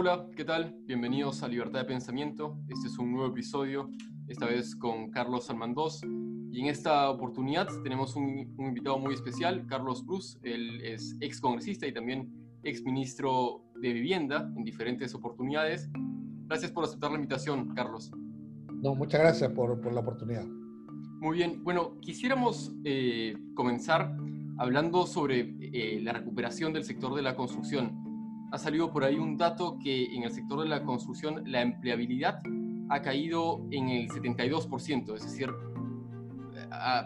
Hola, ¿qué tal? Bienvenidos a Libertad de Pensamiento. Este es un nuevo episodio, esta vez con Carlos Almandós. Y en esta oportunidad tenemos un, invitado muy especial, Carlos Cruz. Él es ex congresista y también ex ministro de Vivienda en diferentes oportunidades. Gracias por aceptar la invitación, Carlos. No, muchas gracias por, por la oportunidad. Muy bien, bueno, quisiéramos eh, comenzar hablando sobre eh, la recuperación del sector de la construcción ha salido por ahí un dato que en el sector de la construcción la empleabilidad ha caído en el 72%, es decir,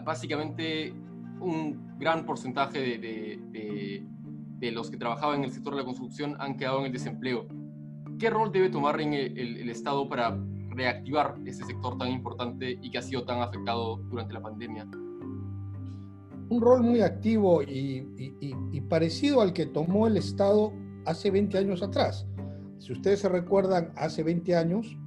básicamente un gran porcentaje de, de, los que trabajaban en el sector de la construcción han quedado en el desempleo. ¿Qué rol debe tomar en el, Estado para reactivar ese sector tan importante y que ha sido tan afectado durante la pandemia? Un rol muy activo y, y parecido al que tomó el Estado hace 20 años atrás. Si ustedes se recuerdan, hace 20 años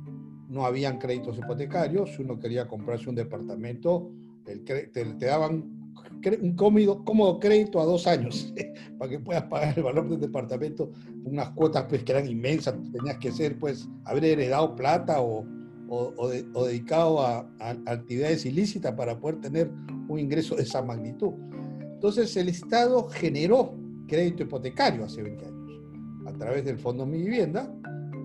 no habían créditos hipotecarios. Si uno quería comprarse un departamento, te, daban un cómodo, cómodo, crédito a dos años para que puedas pagar el valor del departamento, unas cuotas pues, que eran inmensas, tenías que ser, pues, haber heredado plata o, o, dedicado a, a, actividades ilícitas para poder tener un ingreso de esa magnitud. Entonces el Estado generó crédito hipotecario hace 20 años a través del Fondo Mi Vivienda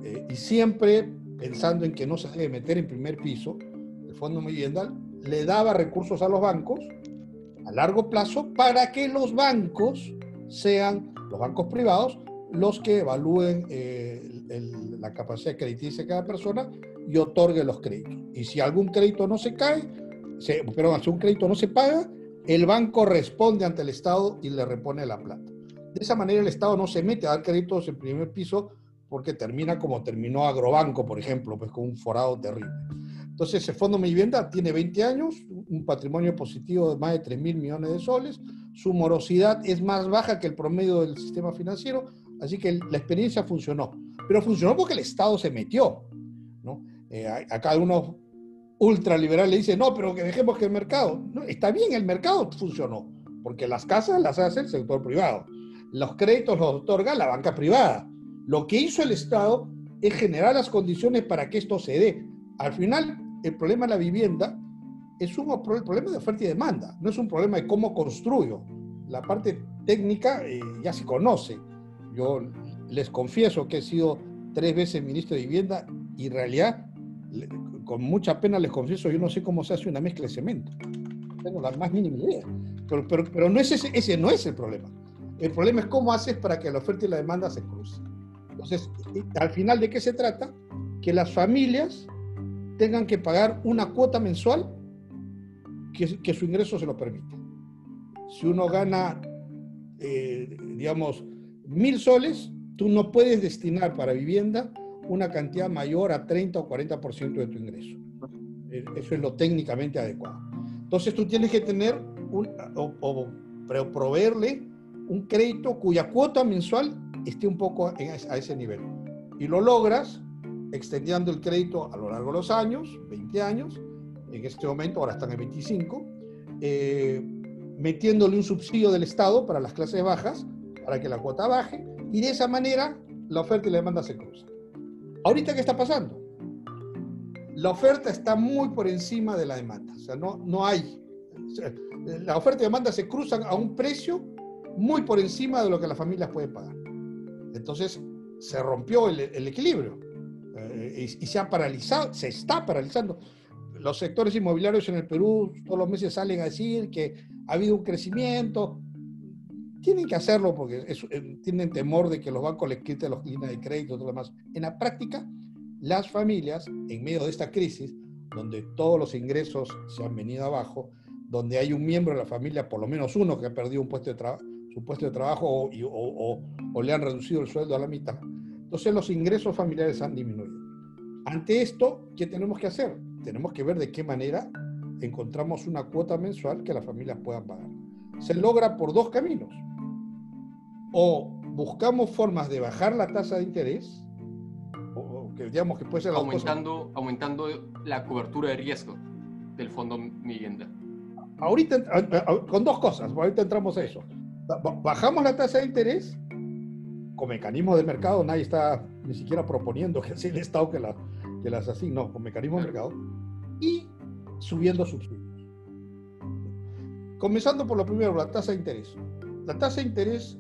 eh, y siempre pensando en que no se debe meter en primer piso, el Fondo Mi Vivienda le daba recursos a los bancos a largo plazo para que los bancos sean, los bancos privados, los que evalúen eh, la capacidad crediticia de cada persona y otorguen los créditos. Y si algún crédito no se cae, se, perdón, si un crédito no se paga, el banco responde ante el Estado y le repone la plata. De esa manera el Estado no se mete a dar créditos en primer piso porque termina como terminó Agrobanco, por ejemplo, pues con un forado terrible. Entonces, el Fondo Mi Vivienda tiene 20 años, un patrimonio positivo de más de 3 mil millones de soles, su morosidad es más baja que el promedio del sistema financiero, así que la experiencia funcionó. Pero funcionó porque el Estado se metió. ¿no? Eh, acá unos ultraliberales dicen, no, pero que dejemos que el mercado. No, está bien, el mercado funcionó, porque las casas las hace el sector privado los créditos los otorga la banca privada. Lo que hizo el Estado es generar las condiciones para que esto se dé. Al final, el problema de la vivienda es un problema de oferta y demanda, no es un problema de cómo construyo. La parte técnica eh, ya se conoce. Yo les confieso que he sido tres veces ministro de Vivienda y en realidad, con mucha pena les confieso, yo no sé cómo se hace una mezcla de cemento. No tengo la más mínima idea. Pero, pero, pero no es ese, ese no es el problema. El problema es cómo haces para que la oferta y la demanda se crucen. Entonces, al final, ¿de qué se trata? Que las familias tengan que pagar una cuota mensual que, su ingreso se lo permite. Si uno gana, eh, digamos, mil soles, tú no puedes destinar para vivienda una cantidad mayor a 30 o 40% de tu ingreso. Eh, eso es lo técnicamente adecuado. Entonces tú tienes que tener un, o, o proveerle un crédito cuya cuota mensual esté un poco a ese nivel. Y lo logras extendiendo el crédito a lo largo de los años, 20 años, en este momento ahora están en 25, eh, metiéndole un subsidio del Estado para las clases bajas, para que la cuota baje, y de esa manera la oferta y la demanda se cruzan. Ahorita, ¿qué está pasando? La oferta está muy por encima de la demanda, o sea, no, no hay. la oferta y demanda se cruzan a un precio muy por encima de lo que las familias pueden pagar. Entonces se rompió el, equilibrio eh, y, se ha paralizado, se está paralizando. Los sectores inmobiliarios en el Perú todos los meses salen a decir que ha habido un crecimiento. Tienen que hacerlo porque eh, tienen temor de que los bancos les quiten los líneas de crédito y todo lo demás. En la práctica, las familias, en medio de esta crisis, donde todos los ingresos se han venido abajo, donde hay un miembro de la familia, por lo menos uno, que ha perdido un puesto de trabajo, su puesto de trabajo o, le han reducido el sueldo a la mitad. Entonces los ingresos familiares han disminuido. Ante esto, ¿qué tenemos que hacer? Tenemos que ver de qué manera encontramos una cuota mensual que las familias puedan pagar. Se logra por dos caminos. O buscamos formas de bajar la tasa de interés, o que digamos que puede ser aumentando, aumentando la cobertura de riesgo del fondo vivienda. Ahorita, con dos cosas, ahorita entramos a eso bajamos la tasa de interés con mecanismos del mercado, nadie está ni siquiera proponiendo que sea el Estado que, la, que las asigne, no, con mecanismo de mercado, y subiendo subsidios. Comenzando por lo primero, la tasa de interés. La tasa de interés,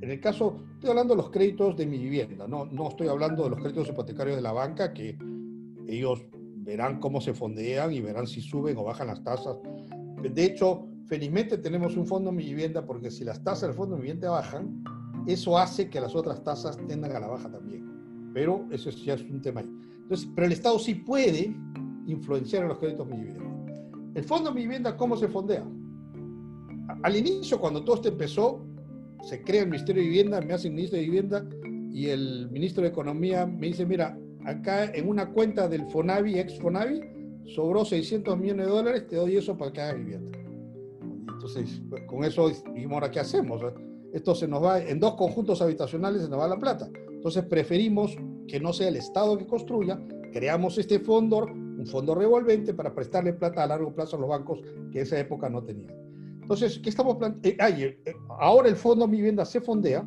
en el caso, estoy hablando de los créditos de mi vivienda, no, no estoy hablando de los créditos hipotecarios de la banca, que ellos verán cómo se fondean y verán si suben o bajan las tasas. De hecho, felizmente tenemos un fondo de vivienda porque si las tasas del fondo de mi vivienda bajan, eso hace que las otras tasas tendan a la baja también. Pero eso ya es un tema ahí. Entonces, pero el Estado sí puede influenciar en los créditos de mi vivienda. El fondo de mi vivienda, ¿cómo se fondea? Al inicio, cuando todo esto empezó, se crea el Ministerio de Vivienda, me hace ministro de Vivienda y el ministro de Economía me dice, mira, acá en una cuenta del Fonavi, ex Fonavi, sobró 600 millones de dólares, te doy eso para que hagas vivienda. Entonces, con eso dijimos, ahora, ¿qué hacemos? Esto se nos va, en dos conjuntos habitacionales se nos va la plata. Entonces, preferimos que no sea el Estado que construya, creamos este fondo, un fondo revolvente para prestarle plata a largo plazo a los bancos que en esa época no tenían. Entonces, ¿qué estamos planteando? Eh, eh, ahora el Fondo Vivienda se fondea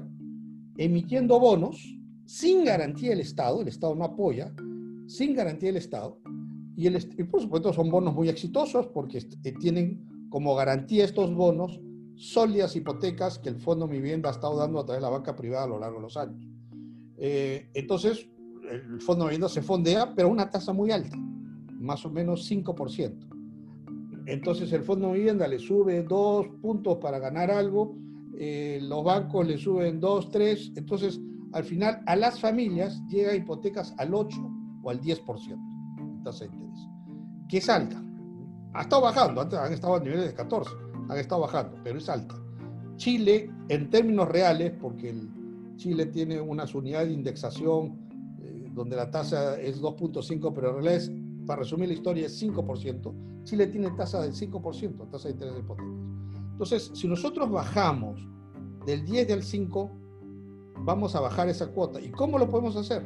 emitiendo bonos sin garantía del Estado, el Estado no apoya, sin garantía del Estado, y, el, por supuesto son bonos muy exitosos porque eh, tienen como garantía estos bonos sólidas hipotecas que el Fondo Mi Vivienda ha estado dando a través de la banca privada a lo largo de los años. Eh, entonces, el Fondo Mi Vivienda se fondea, pero a una tasa muy alta, más o menos 5%. Entonces, el Fondo Mi Vivienda le sube dos puntos para ganar algo, eh, los bancos le suben dos, tres, entonces al final a las familias llega hipotecas al 8 o al 10% en tasa de interés, que es alta. Ha estado bajando, antes han estado a niveles de 14, han estado bajando, pero es alta. Chile, en términos reales, porque el Chile tiene unas unidades de indexación eh, donde la tasa es 2.5, pero en realidad es, para resumir la historia, es 5%. Chile tiene tasa del 5%, tasa de interés de hipotecas. Entonces, si nosotros bajamos del 10 al 5, vamos a bajar esa cuota. ¿Y cómo lo podemos hacer?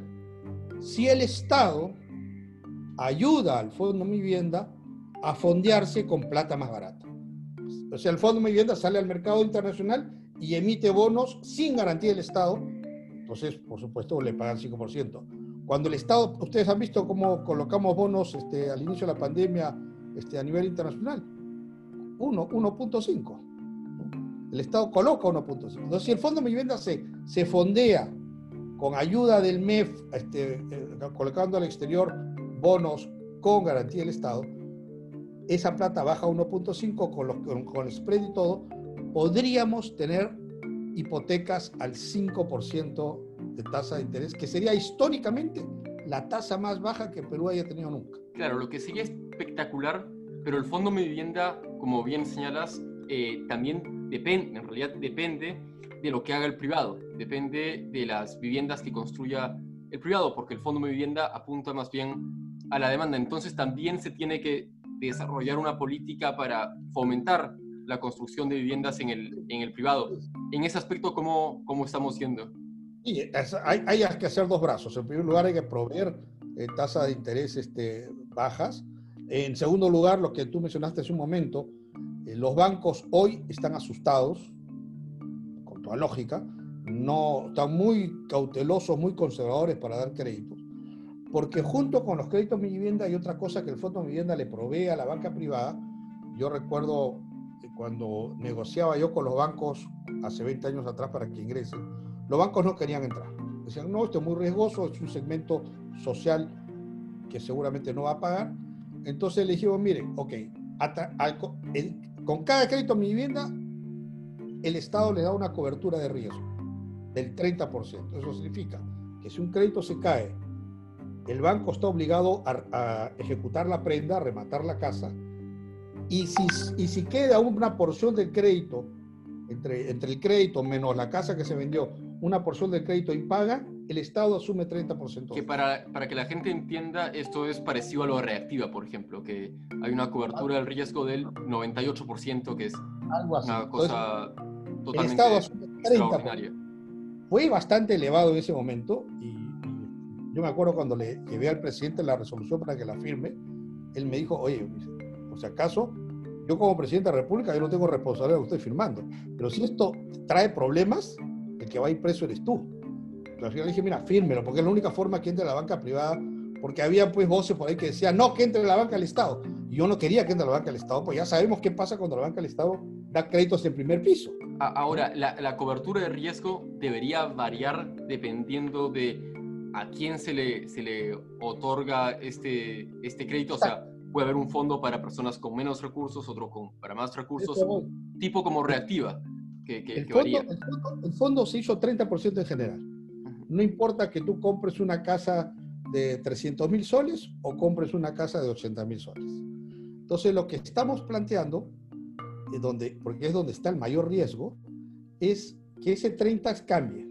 Si el Estado ayuda al Fondo Mi Vivienda a fondearse con plata más barata. O sea, el Fondo Mi Vivienda sale al mercado internacional y emite bonos sin garantía del Estado. Entonces, por supuesto, le pagan 5%. Cuando el Estado, ustedes han visto cómo colocamos bonos este, al inicio de la pandemia este, a nivel internacional. 1.5 el Estado coloca 1.5. Entonces, si el Fondo de Vivienda se, se fondea con ayuda del MEF, este, eh, colocando al exterior bonos con garantía del Estado, esa plata baja a 1.5 con, con, el spread y todo, podríamos tener hipotecas al 5% de tasa de interés, que sería históricamente la tasa más baja que Perú haya tenido nunca. Claro, lo que sería espectacular, pero el Fondo de Vivienda, como bien señalas, eh, también depende, en realidad depende de lo que haga el privado, depende de las viviendas que construya el privado, porque el Fondo de Vivienda apunta más bien a la demanda. Entonces también se tiene que desarrollar una política para fomentar la construcción de viviendas en el, en el privado. En ese aspecto, ¿cómo, cómo estamos yendo? Y hay, hay, que hacer dos brazos. En primer lugar, hay que proveer eh, tasas de interés este, bajas. En segundo lugar, lo que tú mencionaste hace un momento, eh, los bancos hoy están asustados, con toda lógica, no, están muy cautelosos, muy conservadores para dar créditos, porque junto con los créditos mi vivienda hay otra cosa que el Fondo de Vivienda le provee a la banca privada. Yo recuerdo cuando negociaba yo con los bancos hace 20 años atrás para que ingresen, los bancos no querían entrar. Decían, no, esto es muy riesgoso, es un segmento social que seguramente no va a pagar. Entonces le dijimos, miren, ok, con cada crédito mi vivienda, el Estado le da una cobertura de riesgo del 30%. Eso significa que si un crédito se cae, el banco está obligado a, ejecutar la prenda, a rematar la casa, y si, y si queda una porción del crédito, entre, entre el crédito menos la casa que se vendió, una porción del crédito impaga, el Estado asume 30%. Que para, para que la gente entienda, esto es parecido a lo de reactiva, por ejemplo, que hay una cobertura del riesgo del 98%, que es una cosa totalmente extraordinaria. Fue bastante elevado en ese momento y, yo me acuerdo cuando le llevé al presidente la resolución para que la firme, él me dijo, oye, por si acaso, yo como presidente de la República, yo no tengo responsabilidad de estoy firmando, pero si esto trae problemas, el que va a ir preso eres tú. al final dije, mira, fírmelo, porque es la única forma que entre la banca privada, porque había pues voces por ahí que decían, no, que entre la banca del Estado. Y yo no quería que entre la banca del Estado, pues ya sabemos qué pasa cuando la banca del Estado da créditos en primer piso. Ahora, la, la cobertura de riesgo debería variar dependiendo de a quién se le, se le otorga este, este crédito. O sea, puede haber un fondo para personas con menos recursos, otro con, para más recursos, tipo como reactiva. Que, que, el, fondo, el, fondo, se hizo 30% en general. No importa que tú compres una casa de 300 mil soles o compres una casa de 80 mil soles. Entonces, lo que estamos planteando, donde, porque es donde está el mayor riesgo, es que ese 30 cambie.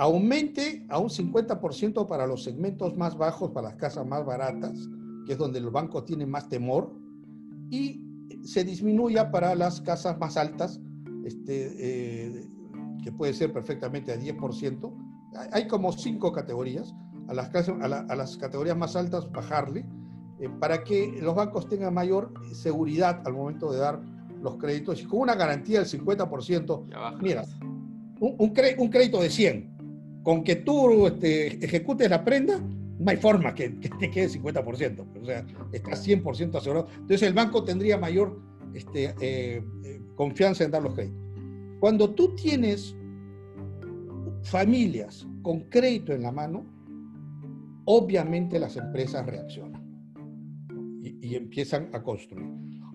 Aumente a un 50% para los segmentos más bajos, para las casas más baratas, que es donde los bancos tienen más temor, y se disminuya para las casas más altas, este, eh, que puede ser perfectamente a 10%. Hay como cinco categorías. A las, a, las categorías más altas bajarle, eh, para que los bancos tengan mayor seguridad al momento de dar los créditos y con una garantía del 50%. Mira, un, un, crédito de 100, con que tú este, ejecutes la prenda, no hay forma que, te quede 50%, o sea, está 100% asegurado. Entonces el banco tendría mayor este, eh, eh, confianza en dar los créditos. Cuando tú tienes familias con crédito en la mano, obviamente las empresas reaccionan y, empiezan a construir.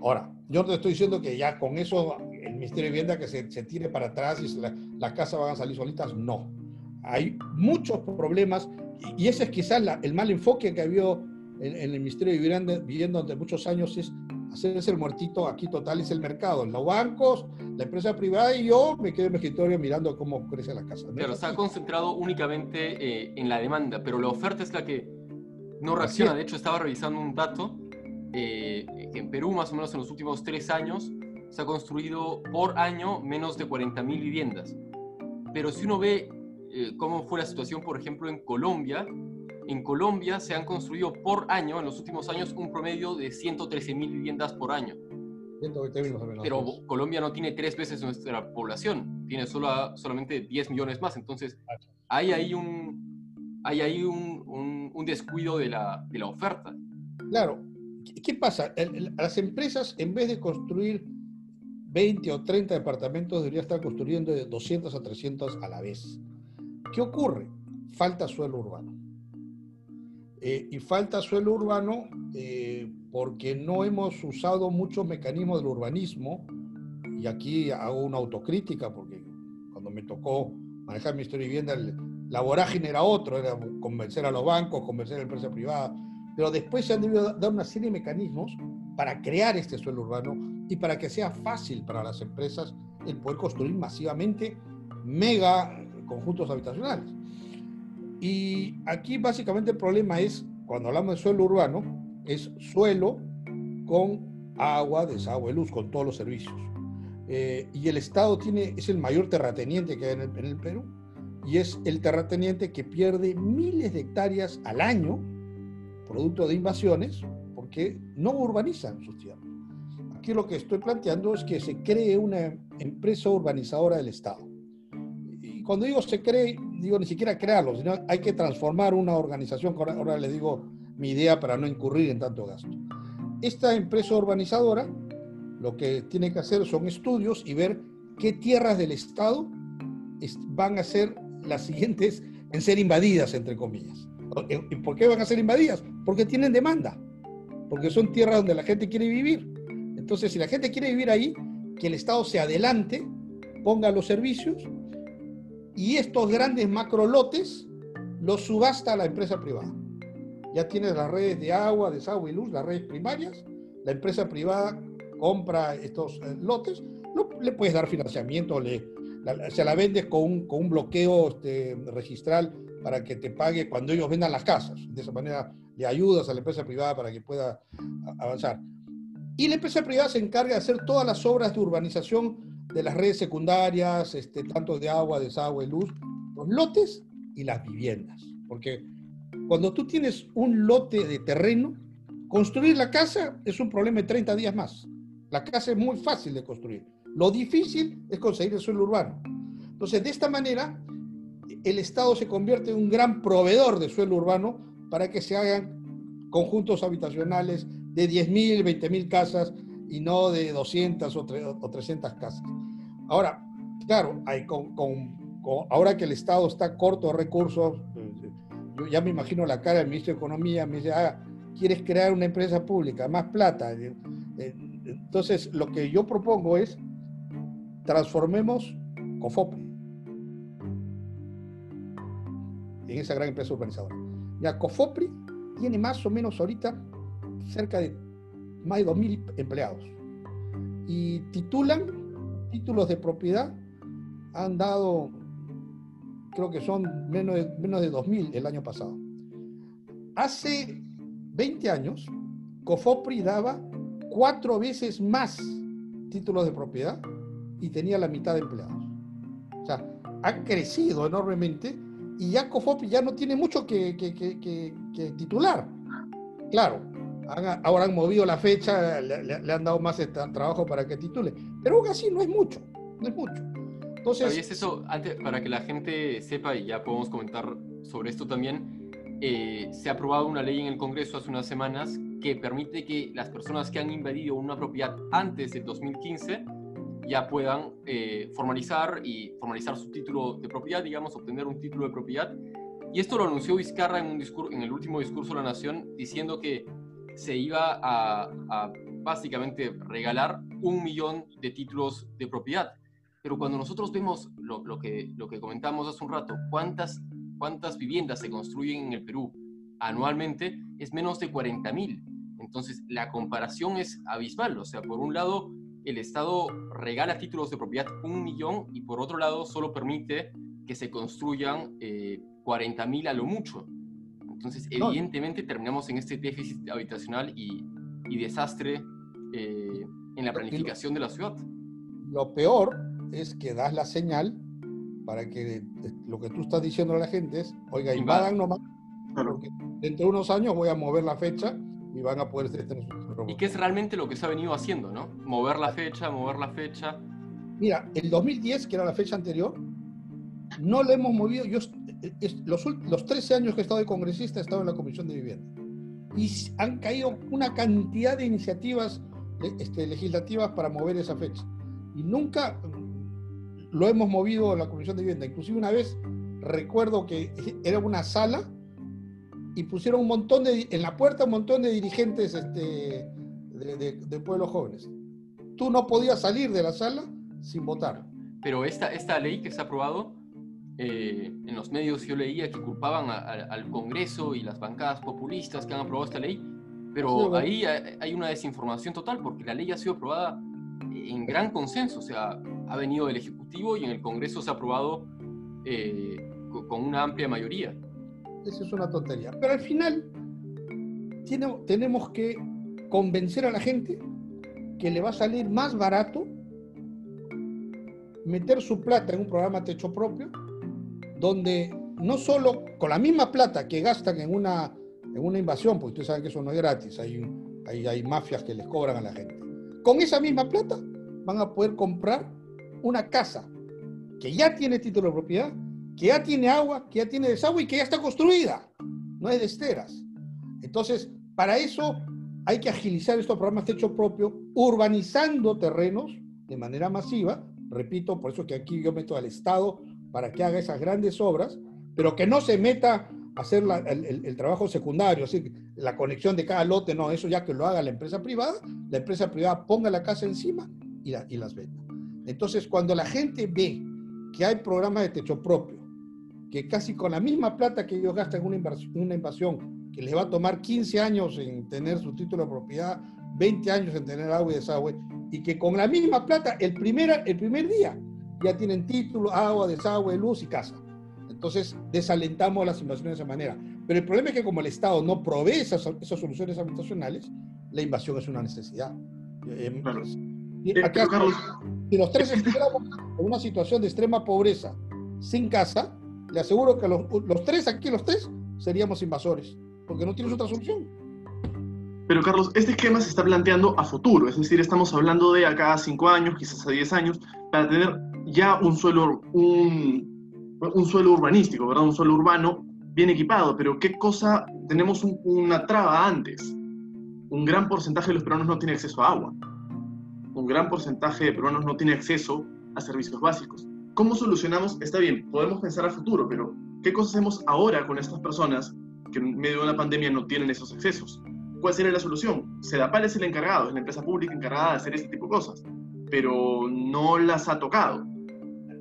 Ahora, yo no te estoy diciendo que ya con eso el Ministerio de Vivienda que se, tire para atrás y las la casas van a salir solitas, no. Hay muchos problemas y ese es quizás el mal enfoque que ha habido en, el Ministerio de Vivienda, viviendo durante muchos años, es hacerse el muertito aquí total, es el mercado, los bancos, la empresa privada y yo me quedo en mi escritorio mirando cómo crece la casa. Claro, se ha concentrado únicamente eh, en la demanda, pero la oferta es la que no reacciona. De hecho, estaba revisando un dato eh, que en Perú, más o menos en los últimos tres años, se ha construido por año menos de 40.000 viviendas. Pero si uno ve eh, cómo fue la situación, por ejemplo, en Colombia. En Colombia se han construido por año, en los últimos años, un promedio de 113 mil viviendas por año. Pero Colombia no tiene tres veces nuestra población, tiene solo, solamente 10 millones más. Entonces, hay ahí un, hay ahí un, un, descuido de la, de la, oferta. Claro. ¿Qué pasa? las empresas, en vez de construir 20 o 30 departamentos, deberían estar construyendo de 200 a 300 a la vez. ¿Qué ocurre? Falta suelo urbano. Eh, y falta suelo urbano eh, porque no hemos usado muchos mecanismos del urbanismo, y aquí hago una autocrítica porque cuando me tocó manejar el Ministerio de Vivienda, la vorágine era otro, era convencer a los bancos, convencer a la empresa privada, pero después se han debido dar una serie de mecanismos para crear este suelo urbano y para que sea fácil para las empresas el poder construir masivamente mega conjuntos habitacionales. Y aquí básicamente el problema es, cuando hablamos de suelo urbano, es suelo con agua, desagüe, luz, con todos los servicios. Eh, y el Estado tiene, es el mayor terrateniente que hay en el, en el, Perú y es el terrateniente que pierde miles de hectáreas al año, producto de invasiones, porque no urbanizan sus tierras. Aquí lo que estoy planteando es que se cree una empresa urbanizadora del Estado cuando digo se cree, digo ni siquiera crearlo, sino hay que transformar una organización, ahora, les digo mi idea para no incurrir en tanto gasto. Esta empresa urbanizadora lo que tiene que hacer son estudios y ver qué tierras del Estado van a ser las siguientes en ser invadidas, entre comillas. ¿Y por qué van a ser invadidas? Porque tienen demanda, porque son tierras donde la gente quiere vivir. Entonces, si la gente quiere vivir ahí, que el Estado se adelante, ponga los servicios y estos grandes macrolotes los subasta la empresa privada. Ya tienes las redes de agua, desagüe y luz, las redes primarias, la empresa privada compra estos eh, lotes, no, le puedes dar financiamiento, le, se la vendes con un, con un bloqueo este, registral para que te pague cuando ellos vendan las casas. De esa manera le ayudas a la empresa privada para que pueda avanzar. Y la empresa privada se encarga de hacer todas las obras de urbanización de las redes secundarias, este, tanto de agua, desagüe, luz, los lotes y las viviendas. Porque cuando tú tienes un lote de terreno, construir la casa es un problema de 30 días más. La casa es muy fácil de construir. Lo difícil es conseguir el suelo urbano. Entonces, de esta manera, el Estado se convierte en un gran proveedor de suelo urbano para que se hagan conjuntos habitacionales de 10.000, 20.000 casas y no de 200 o, 300 casas. Ahora, claro, hay con, ahora que el Estado está corto de recursos, yo ya me imagino la cara del ministro de Economía, me dice, ah, ¿quieres crear una empresa pública? Más plata. Eh, entonces, lo que yo propongo es, transformemos COFOPRI en esa gran empresa urbanizadora. Ya COFOPRI tiene más o menos ahorita cerca de más de 2.000 empleados y titulan títulos de propiedad, han dado, creo que son menos de, menos de 2.000 el año pasado. Hace 20 años, COFOPRI daba cuatro veces más títulos de propiedad y tenía la mitad de empleados. O sea, ha crecido enormemente y ya COFOPRI ya no tiene mucho que, que titular. Claro, ahora han movido la fecha, le, han dado más trabajo para que titule. Pero aún así no es mucho, no es mucho. Entonces, es eso, antes, para que la gente sepa y ya podemos comentar sobre esto también, eh, se ha aprobado una ley en el Congreso hace unas semanas que permite que las personas que han invadido una propiedad antes del 2015 ya puedan eh, formalizar y formalizar su título de propiedad, digamos, obtener un título de propiedad. Y esto lo anunció Vizcarra en, un discurso, en el último discurso de la Nación, diciendo que se iba a, básicamente regalar un millón de títulos de propiedad. Pero cuando nosotros vemos lo, que, lo que comentamos hace un rato, cuántas, cuántas viviendas se construyen en el Perú anualmente, es menos de 40 mil. Entonces, la comparación es abismal. O sea, por un lado, el Estado regala títulos de propiedad un millón y por otro lado, solo permite que se construyan eh, 40 mil a lo mucho. Entonces, evidentemente terminamos en este déficit habitacional y, desastre eh, en la planificación de la ciudad. Lo peor es que das la señal para que lo que tú estás diciendo a la gente es, oiga, invadan nomás, porque dentro de unos años voy a mover la fecha y van a poder tener Y que es realmente lo que se ha venido haciendo, ¿no? Mover la fecha, mover la fecha. Mira, el 2010, que era la fecha anterior, no le hemos movido. Yo los, los 13 años que he estado de congresista he estado en la Comisión de Vivienda y han caído una cantidad de iniciativas este, legislativas para mover esa fecha. Y nunca lo hemos movido en la Comisión de Vivienda. Inclusive una vez recuerdo que era una sala y pusieron un montón de, en la puerta un montón de dirigentes este, de, de, pueblos jóvenes. Tú no podías salir de la sala sin votar. Pero esta, esta ley que se ha aprobado eh, en los medios yo leía que culpaban al Congreso y las bancadas populistas que han aprobado esta ley, pero ahí hay una desinformación total porque la ley ha sido aprobada en gran consenso, o sea, ha venido del Ejecutivo y en el Congreso se ha aprobado eh, con una amplia mayoría. Eso es una tontería. Pero al final tiene, tenemos que convencer a la gente que le va a salir más barato meter su plata en un programa techo propio donde no solo con la misma plata que gastan en una, en una invasión, porque ustedes saben que eso no es gratis, hay, hay, mafias que les cobran a la gente, con esa misma plata van a poder comprar una casa que ya tiene título de propiedad, que ya tiene agua, que ya tiene desagüe y que ya está construida, no es de esteras. Entonces, para eso hay que agilizar estos programas de techo propio, urbanizando terrenos de manera masiva. Repito, por eso que aquí yo meto al Estado para que haga esas grandes obras, pero que no se meta hacer el, trabajo secundario, así la conexión de cada lote, no, eso ya que lo haga la empresa privada, la empresa privada ponga la casa encima y, y las venda. Entonces, cuando la gente ve que hay programas de techo propio, que casi con la misma plata que ellos gastan en una invasión, una invasión que les va a tomar 15 años en tener su título de propiedad, 20 años en tener agua y desagüe, y que con la misma plata el primer, el primer día ya tienen título, agua, desagüe, luz y casa. Entonces, desalentamos las invasiones de esa manera. Pero el problema es que como el Estado no provee esas, esas soluciones habitacionales, la invasión es una necesidad. Eh, y eh, si los tres estuviéramos en una situación de extrema pobreza, sin casa, le aseguro que los, los tres, aquí los tres, seríamos invasores, porque no tienes otra solución. Pero Carlos, este esquema se está planteando a futuro, es decir, estamos hablando de acá a cinco años, quizás a diez años, para tener ya un suelo, un, un suelo urbanístico, ¿verdad? Un suelo urbano bien equipado, pero ¿qué cosa? Tenemos una traba antes. Un gran porcentaje de los peruanos no tiene acceso a agua. Un gran porcentaje de peruanos no tiene acceso a servicios básicos. ¿Cómo solucionamos? Está bien, podemos pensar a futuro, pero ¿qué cosas hacemos ahora con estas personas que en medio de una pandemia no tienen esos accesos? ¿Cuál sería la solución? Sedapal es el encargado, es la empresa pública encargada de hacer este tipo de cosas, pero no las ha tocado.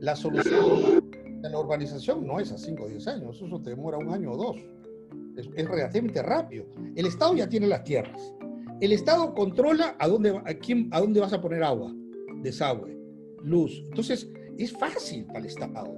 La solución de la urbanización no es a 5 o 10 años, eso te demora un año o dos. Es, relativamente rápido. El Estado ya tiene las tierras. El Estado controla a dónde, a, quién, a dónde vas a poner agua, desagüe, luz. Entonces, es fácil para el Estado.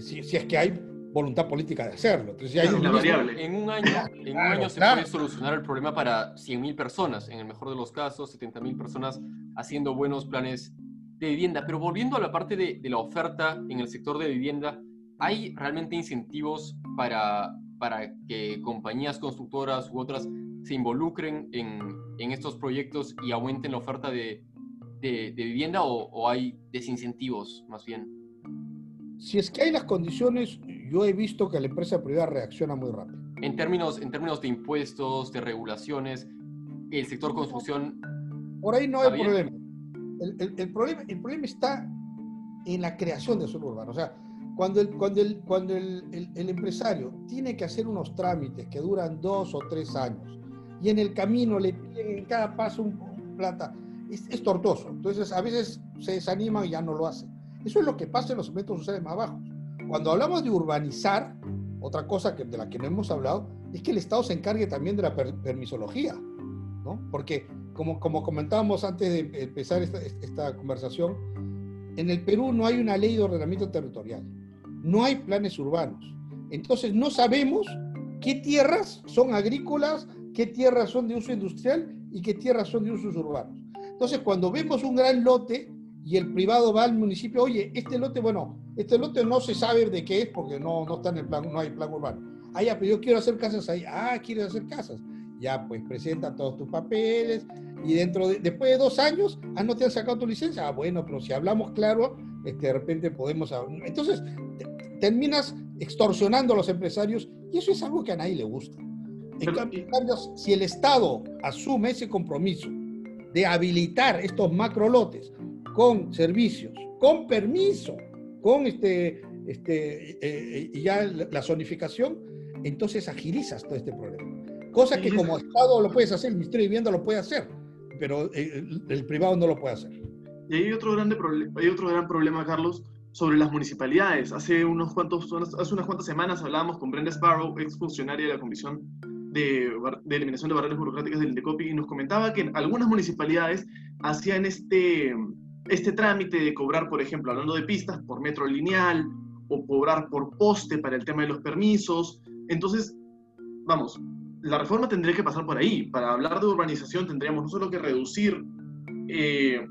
Si, si, es que hay voluntad política de hacerlo. Entonces, hay En un año, en un año se puede solucionar el problema para 100.000 personas, en el mejor de los casos, 70.000 personas haciendo buenos planes de vivienda. Pero volviendo a la parte de, de, la oferta en el sector de vivienda, ¿hay realmente incentivos para, para que compañías constructoras u otras se involucren en, en estos proyectos y aumenten la oferta de, de, vivienda o, o, hay desincentivos más bien? Si es que hay las condiciones, yo he visto que la empresa privada reacciona muy rápido. En términos, en términos de impuestos, de regulaciones, el sector construcción... Por ahí no hay problema. El, el, problema. el problema está en la creación de suelo urbano. O sea, cuando, el, cuando, el, cuando el, el, empresario tiene que hacer unos trámites que duran dos o tres años y en el camino le piden en cada paso un, plata, es, es, tortuoso. Entonces, a veces se desanima y ya no lo hace. Eso es lo que pasa en los segmentos sociales más bajos. Cuando hablamos de urbanizar, otra cosa que, de la que no hemos hablado es que el Estado se encargue también de la permisología, ¿no? Porque, como, como comentábamos antes de empezar esta, esta conversación, en el Perú no hay una ley de ordenamiento territorial, no hay planes urbanos. Entonces, no sabemos qué tierras son agrícolas, qué tierras son de uso industrial y qué tierras son de usos urbanos. Entonces, cuando vemos un gran lote y el privado va al municipio, oye, este lote, bueno, este lote no se sabe de qué es porque no, no está en el plan, no hay plan urbano. Ah, ya, pero yo quiero hacer casas ahí. Ah, quieres hacer casas. Ya, pues presenta todos tus papeles y dentro de, después de dos años, ah, no te han sacado tu licencia. Ah, bueno, pero si hablamos claro, este, de repente podemos... Entonces, terminas extorsionando a los empresarios y eso es algo que a nadie le gusta. En cambio, si el Estado asume ese compromiso de habilitar estos macro lotes con servicios, con permiso, con este, este, eh, ya la zonificación, entonces agilizas todo este problema. Cosa que como Estado lo puedes hacer, el Ministerio de Vivienda lo puede hacer, pero eh, el, privado no lo puede hacer. Y hay otro, grande hay otro gran problema, Carlos, sobre las municipalidades. Hace, unos cuantos, hace unas cuantas semanas hablábamos con Brenda Sparrow, ex funcionaria de la Comisión de, de Eliminación de Barreras Burocráticas del INDECOPI, y nos comentaba que algunas municipalidades hacían este este trámite de cobrar, por ejemplo, hablando de pistas, por metro lineal o cobrar por poste para el tema de los permisos. Entonces, vamos, la reforma tendría que pasar por ahí. Para hablar de urbanización tendríamos no solo que reducir eh,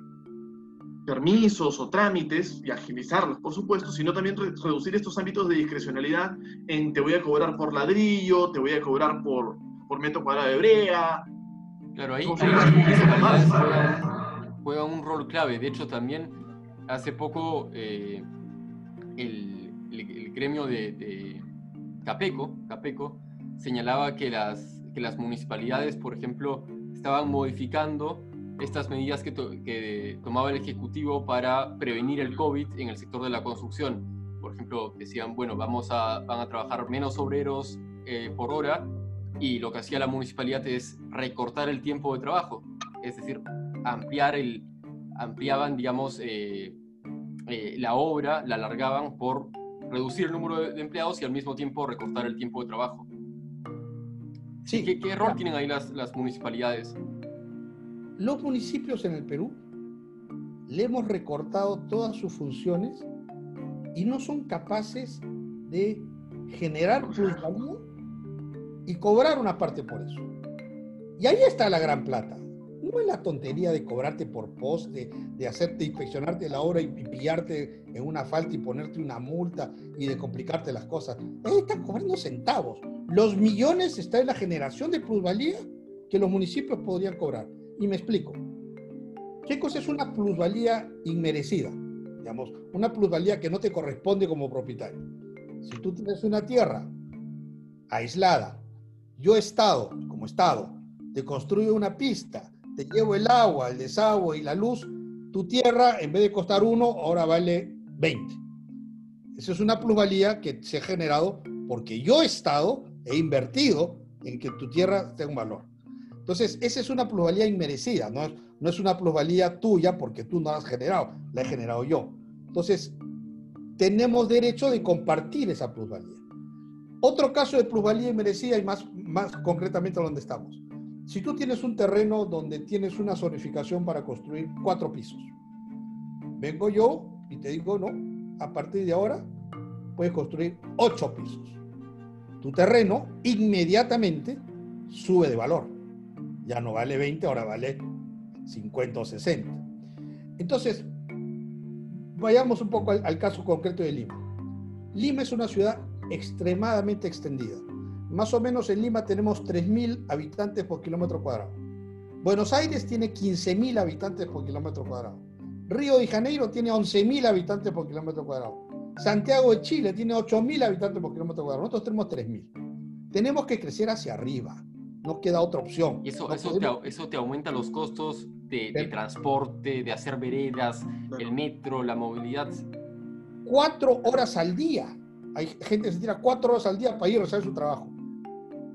permisos o trámites y agilizarlos, por supuesto, sino también reducir estos ámbitos de discrecionalidad en te voy a cobrar por ladrillo, te voy a cobrar por, por metro cuadrado de brea. Claro, ahí juega un rol clave. De hecho, también hace poco eh, el, el, gremio de, Capeco, Capeco señalaba que las, que las municipalidades, por ejemplo, estaban modificando estas medidas que, tomaba el Ejecutivo para prevenir el COVID en el sector de la construcción. Por ejemplo, decían, bueno, vamos a, van a trabajar menos obreros eh, por hora y lo que hacía la municipalidad es recortar el tiempo de trabajo. Es decir, ampliar el, ampliaban, digamos, eh, eh, la obra, la alargaban por reducir el número de, empleados y al mismo tiempo recortar el tiempo de trabajo. Sí. ¿Qué, qué rol tienen ahí las, las municipalidades? Los municipios en el Perú le hemos recortado todas sus funciones y no son capaces de generar plusvalía y cobrar una parte por eso. Y ahí está la gran plata. No es la tontería de cobrarte por poste, de hacerte inspeccionarte la hora y, pillarte en una falta y ponerte una multa y de complicarte las cosas. Ahí están cobrando centavos. Los millones están en la generación de plusvalía que los municipios podrían cobrar. Y me explico. ¿Qué cosa es una plusvalía inmerecida? digamos, una plusvalía que no te corresponde como propietario. Si tú tienes una tierra aislada, yo Estado, como Estado, te construyo una pista, te llevo el agua, el desagüe y la luz, tu tierra, en vez de costar uno, ahora vale 20. Esa es una plusvalía que se ha generado porque yo, Estado, he invertido en que tu tierra tenga un valor. Entonces, esa es una plusvalía inmerecida, no es, no es una plusvalía tuya porque tú no la has generado, la he generado yo. Entonces, tenemos derecho de compartir esa plusvalía. Otro caso de plusvalía inmerecida y más, más concretamente donde estamos. Si tú tienes un terreno donde tienes una zonificación para construir cuatro pisos, vengo yo y te digo, no, a partir de ahora puedes construir ocho pisos. Tu terreno inmediatamente sube de valor. Ya no vale 20, ahora vale 50 o 60. Entonces, vayamos un poco al, caso concreto de Lima. Lima es una ciudad extremadamente extendida. Más o menos en Lima tenemos 3.000 habitantes por kilómetro cuadrado. Buenos Aires tiene 15.000 habitantes por kilómetro cuadrado. Río de Janeiro tiene 11.000 habitantes por kilómetro cuadrado. Santiago de Chile tiene 8.000 habitantes por kilómetro cuadrado. Nosotros tenemos 3.000. Tenemos que crecer hacia arriba. No queda otra opción. Y eso, No eso, podemos- te, eso te aumenta los costos de, transporte, de hacer veredas, el metro, la movilidad. cuatro horas al día. Hay gente que se tira cuatro horas al día para ir a hacer su trabajo.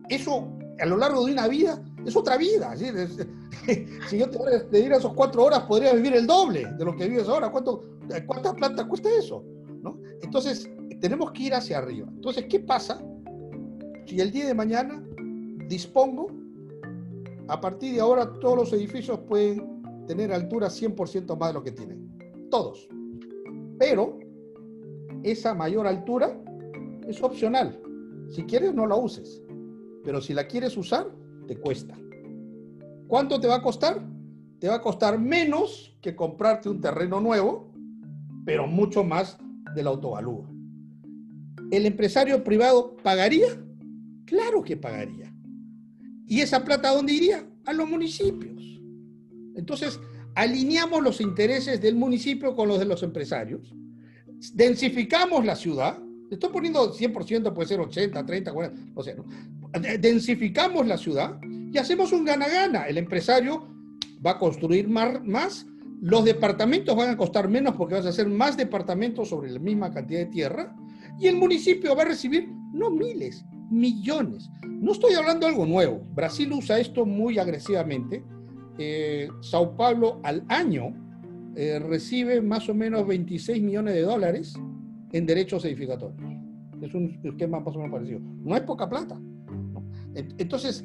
Eso, a lo largo de una vida, es otra vida. si yo te, te diera esas cuatro horas, podrías vivir el doble de lo que vives ahora. ¿Cuánto, ¿Cuánta plata cuesta eso? Entonces, tenemos que ir hacia arriba. Entonces, ¿qué pasa si el día de mañana dispongo, a partir de ahora todos los edificios pueden tener altura 100% más de lo que tienen? Todos. Pero esa mayor altura es opcional. Si quieres, no la uses. Pero si la quieres usar, te cuesta. ¿Cuánto te va a costar? Te va a costar menos que comprarte un terreno nuevo, pero mucho más del autovalúo. ¿El empresario privado pagaría? Claro que pagaría. ¿Y esa plata dónde iría? A los municipios. Entonces, alineamos los intereses del municipio con los de los empresarios, densificamos la ciudad, estoy poniendo 100%, puede ser 80, 30, 40, no sé, ¿no? De- densificamos la ciudad y hacemos un gana-gana. El empresario va a construir mar- más, los departamentos van a costar menos porque vas a hacer más departamentos sobre la misma cantidad de tierra y el municipio va a recibir no miles, millones. No estoy hablando de algo nuevo. Brasil usa esto muy agresivamente. Eh, Sao Paulo al año eh, recibe más o menos 26 millones de dólares en derechos edificatorios. Es un esquema más o menos parecido. No es poca plata. Entonces,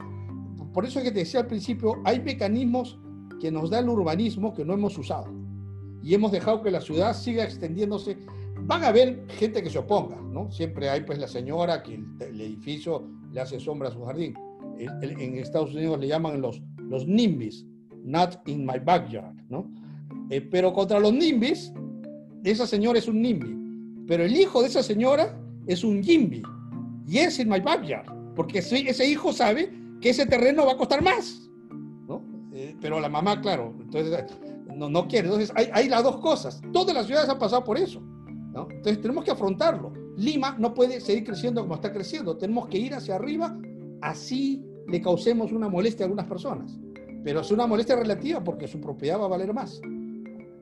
por eso es que te decía al principio, hay mecanismos que nos da el urbanismo que no hemos usado. Y hemos dejado que la ciudad siga extendiéndose. Van a haber gente que se oponga, ¿no? Siempre hay pues la señora que el, edificio le hace sombra a su jardín. En Estados Unidos le llaman los, los NIMBYs, not in my backyard, ¿no? Eh, pero contra los NIMBYs, esa señora es un NIMBY. Pero el hijo de esa señora es un YIMBY. Y es in my backyard. Porque ese hijo sabe que ese terreno va a costar más. Pero la mamá, claro, entonces no, no quiere. Entonces hay, hay las dos cosas. Todas las ciudades han pasado por eso. ¿no? Entonces tenemos que afrontarlo. Lima no puede seguir creciendo como está creciendo. Tenemos que ir hacia arriba, así le causemos una molestia a algunas personas. Pero es una molestia relativa porque su propiedad va a valer más.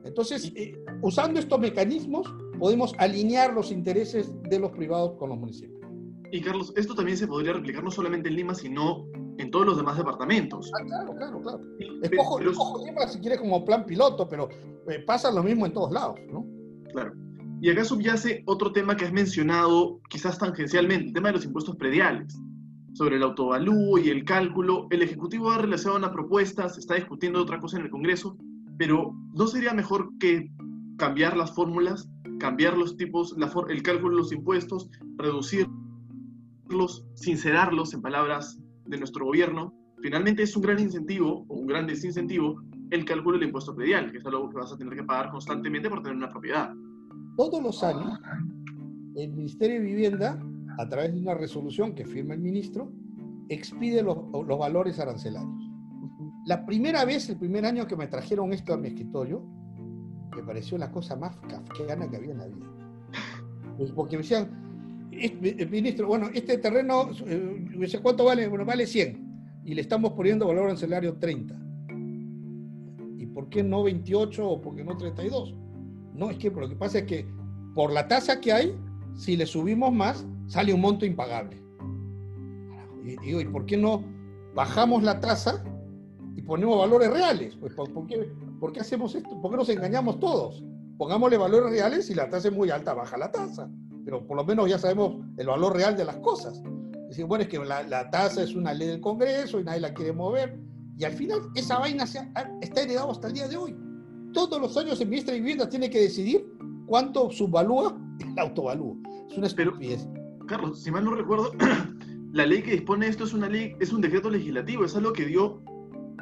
Entonces, eh, usando estos mecanismos, podemos alinear los intereses de los privados con los municipios. Y Carlos, esto también se podría replicar no solamente en Lima, sino en todos los demás departamentos. Ah, claro, claro, claro. Escojo, pero- escojo Lima si quieres como plan piloto, pero eh, pasa lo mismo en todos lados, ¿no? Claro. Y acá subyace otro tema que has mencionado, quizás tangencialmente, el tema de los impuestos prediales. Sobre el autovalúo y el cálculo, el Ejecutivo ha realizado una propuesta, se está discutiendo otra cosa en el Congreso, pero ¿no sería mejor que cambiar las fórmulas, cambiar los tipos, la el cálculo de los impuestos, reducirlos, sincerarlos en palabras de nuestro gobierno? Finalmente es un gran incentivo o un gran desincentivo el cálculo del impuesto predial, que es algo que vas a tener que pagar constantemente por tener una propiedad. Todos los años, el Ministerio de Vivienda, a través de una resolución que firma el ministro, expide los, los valores arancelarios. La primera vez, el primer año que me trajeron esto a mi escritorio, me pareció la cosa más kafkiana que había en la vida. Pues porque me decían, ministro, bueno, este terreno, eh, ¿cuánto vale? Bueno, vale 100. Y le estamos poniendo valor ancelario 30. ¿Y por qué no 28 o por qué no 32? No, es que lo que pasa es que por la tasa que hay, si le subimos más, sale un monto impagable. Y digo, ¿y por qué no bajamos la tasa y ponemos valores reales? Pues, ¿por, qué, ¿por qué hacemos esto? ¿Por qué nos engañamos todos? Pongámosle valores reales y la tasa es muy alta, baja la tasa. Pero por lo menos ya sabemos el valor real de las cosas. Es decir, bueno, es que la, la tasa es una ley del Congreso y nadie la quiere mover. Y al final esa vaina se está heredada hasta el día de hoy. Todos los años el ministro de Vivienda tiene que decidir cuánto subvalúa el autovalúo. Es una estupidez. Carlos, si mal no recuerdo, la ley que dispone esto es una ley, es un decreto legislativo, es algo que dio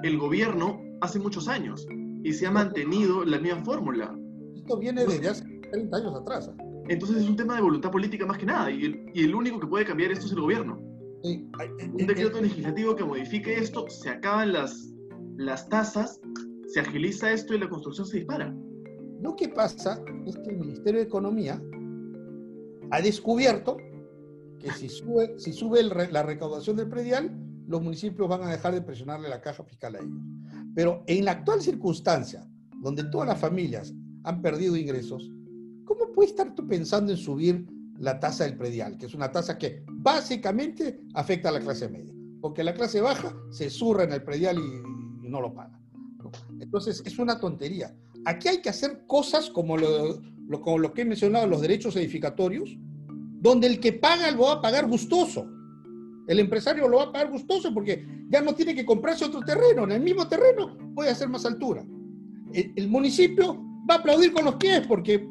el gobierno hace muchos años y se ha mantenido la misma fórmula. Esto viene desde hace 30 años atrás. ¿ah? Entonces es un tema de voluntad política más que nada y el, y el único que puede cambiar esto es el gobierno. un decreto legislativo que modifique esto, se acaban las, las tasas, se agiliza esto y la construcción se dispara. Lo que pasa es que el Ministerio de Economía ha descubierto que si sube, si sube la recaudación del predial, los municipios van a dejar de presionarle la caja fiscal a ellos. Pero en la actual circunstancia, donde todas las familias han perdido ingresos, ¿cómo puedes estar tú pensando en subir la tasa del predial, que es una tasa que básicamente afecta a la clase media? Porque la clase baja se zurra en el predial y, no lo paga. Entonces, es una tontería. Aquí hay que hacer cosas como lo que he mencionado, los derechos edificatorios, donde el que paga lo va a pagar gustoso. El empresario lo va a pagar gustoso porque ya no tiene que comprarse otro terreno. En el mismo terreno puede hacer más altura. El, municipio va a aplaudir con los pies porque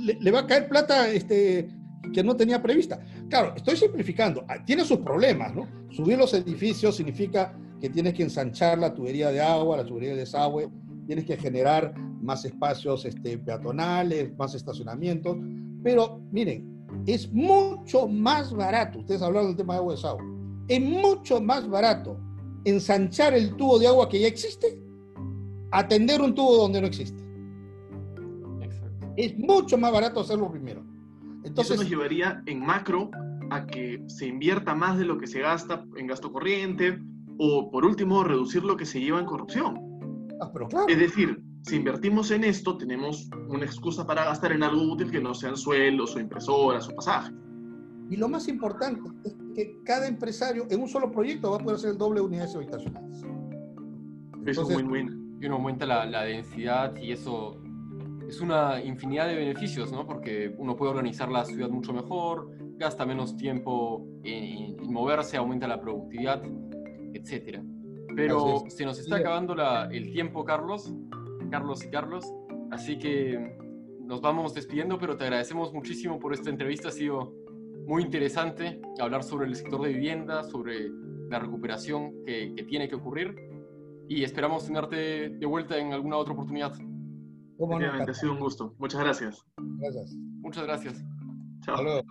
le, va a caer plata este, que no tenía prevista. Claro, estoy simplificando. Ah, tiene sus problemas, ¿no? Subir los edificios significa que tienes que ensanchar la tubería de agua, la tubería de desagüe, tienes que generar más espacios este, peatonales, más estacionamientos. Pero miren, es mucho más barato, ustedes hablaron del tema de agua de desagüe, es mucho más barato ensanchar el tubo de agua que ya existe, atender un tubo donde no existe. Es mucho más barato hacerlo primero. Entonces, Eso nos llevaría en macro a que se invierta más de lo que se gasta en gasto corriente o, por último, reducir lo que se lleva en corrupción. Ah, pero claro. Es decir, si invertimos en esto, tenemos una excusa para gastar en algo útil que no sean sueldos o impresoras o pasajes. Y lo más importante es que cada empresario en un solo proyecto va a poder hacer el doble de unidades habitacionales. eso es win-win. Y uno aumenta la, la, densidad y eso es una infinidad de beneficios, ¿no? Porque uno puede organizar la ciudad mucho mejor, gasta menos tiempo en, en moverse, aumenta la productividad, etc. Pero se nos está acabando la, el tiempo, Carlos. Carlos y Carlos. Así que nos vamos despidiendo, pero te agradecemos muchísimo por esta entrevista. Ha sido muy interesante hablar sobre el sector de vivienda, sobre la recuperación que, tiene que ocurrir y esperamos tenerte de vuelta en alguna otra oportunidad. Obviamente, ha sido un gusto. Muchas gracias. Gracias. Muchas gracias. Chao.